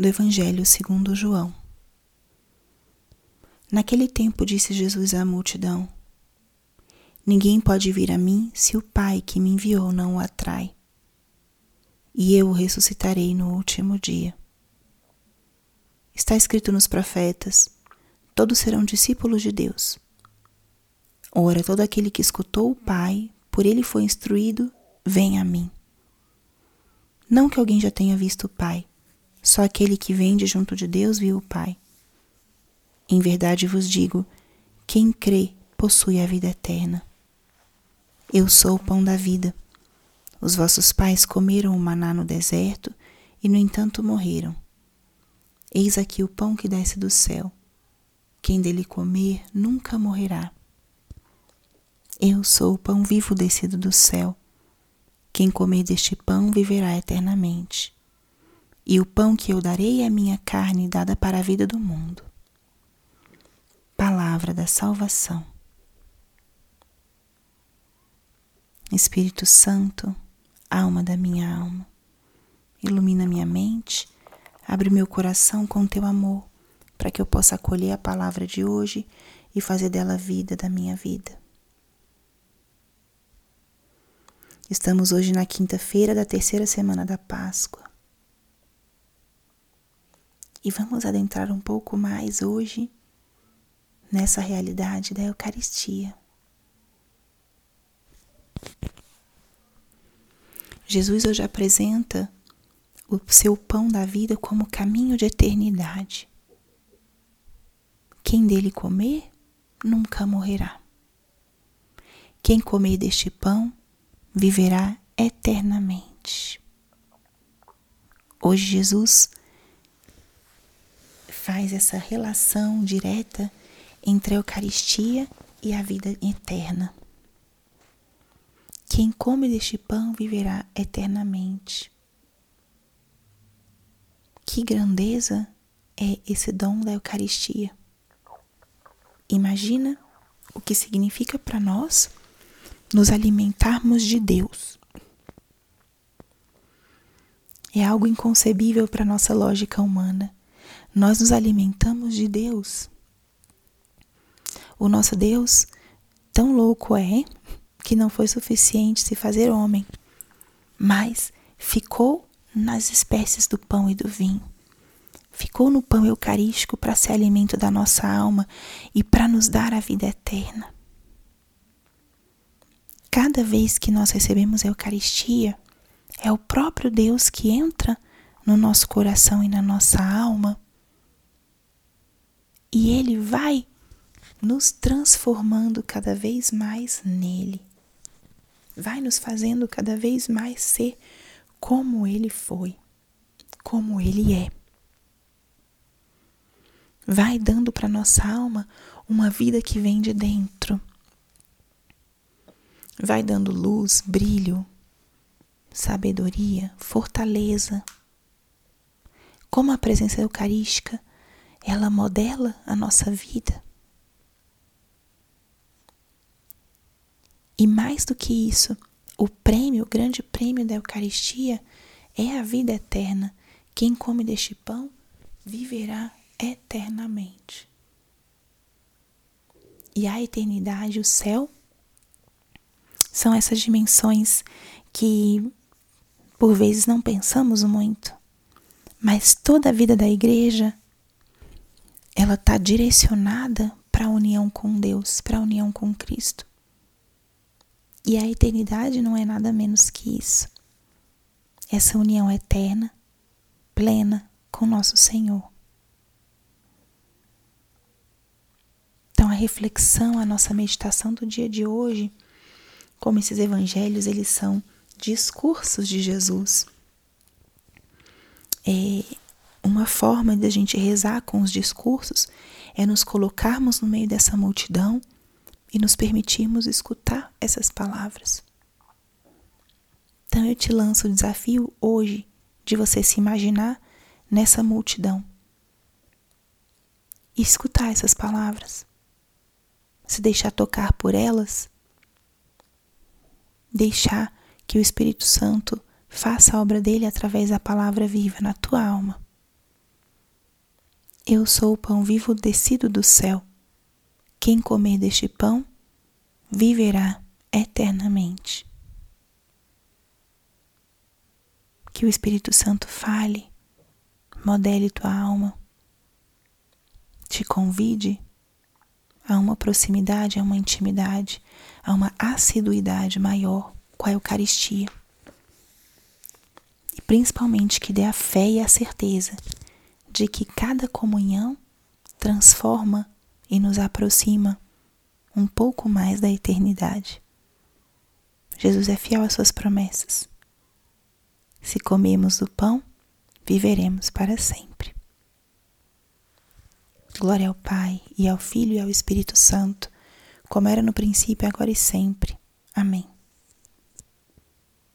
do Evangelho segundo João. Naquele tempo disse Jesus à multidão: Ninguém pode vir a mim se o Pai que me enviou não o atrai. E eu o ressuscitarei no último dia. Está escrito nos profetas: todos serão discípulos de Deus. Ora, todo aquele que escutou o Pai, por ele foi instruído, vem a mim. Não que alguém já tenha visto o Pai, só aquele que vem de junto de Deus viu o Pai. Em verdade vos digo: quem crê possui a vida eterna. Eu sou o pão da vida. Os vossos pais comeram o maná no deserto e, no entanto, morreram. Eis aqui o pão que desce do céu. Quem dele comer nunca morrerá. Eu sou o pão vivo descido do céu. Quem comer deste pão viverá eternamente e o pão que eu darei é a minha carne dada para a vida do mundo. Palavra da salvação. Espírito Santo, alma da minha alma, ilumina minha mente, abre meu coração com teu amor, para que eu possa acolher a palavra de hoje e fazer dela vida da minha vida. Estamos hoje na quinta-feira da terceira semana da Páscoa e vamos adentrar um pouco mais hoje nessa realidade da Eucaristia. Jesus hoje apresenta o seu pão da vida como caminho de eternidade. Quem dele comer nunca morrerá. Quem comer deste pão viverá eternamente. Hoje Jesus faz essa relação direta entre a Eucaristia e a vida eterna. Quem come deste pão viverá eternamente. Que grandeza é esse dom da Eucaristia. Imagina o que significa para nós nos alimentarmos de Deus. É algo inconcebível para nossa lógica humana. Nós nos alimentamos de Deus. O nosso Deus, tão louco é, que não foi suficiente se fazer homem, mas ficou nas espécies do pão e do vinho. Ficou no pão eucarístico para ser alimento da nossa alma e para nos dar a vida eterna. Cada vez que nós recebemos a Eucaristia, é o próprio Deus que entra no nosso coração e na nossa alma e ele vai nos transformando cada vez mais nele. Vai nos fazendo cada vez mais ser como ele foi, como ele é. Vai dando para nossa alma uma vida que vem de dentro. Vai dando luz, brilho, sabedoria, fortaleza. Como a presença eucarística ela modela a nossa vida. E mais do que isso, o prêmio, o grande prêmio da Eucaristia é a vida eterna. Quem come deste pão viverá eternamente. E a eternidade, o céu, são essas dimensões que por vezes não pensamos muito. Mas toda a vida da igreja ela está direcionada para a união com Deus, para a união com Cristo. E a eternidade não é nada menos que isso. Essa união eterna, plena com nosso Senhor. Então a reflexão, a nossa meditação do dia de hoje, como esses evangelhos, eles são discursos de Jesus. É, uma forma de a gente rezar com os discursos é nos colocarmos no meio dessa multidão e nos permitirmos escutar essas palavras. Então eu te lanço o desafio hoje de você se imaginar nessa multidão e escutar essas palavras, se deixar tocar por elas, deixar que o Espírito Santo faça a obra dele através da palavra viva na tua alma. Eu sou o pão vivo descido do céu. Quem comer deste pão viverá eternamente. Que o Espírito Santo fale, modele tua alma, te convide a uma proximidade, a uma intimidade, a uma assiduidade maior com a Eucaristia. E principalmente que dê a fé e a certeza de que cada comunhão transforma e nos aproxima um pouco mais da eternidade. Jesus é fiel às suas promessas. Se comermos do pão, viveremos para sempre. Glória ao Pai, e ao Filho e ao Espírito Santo, como era no princípio, agora e sempre. Amém.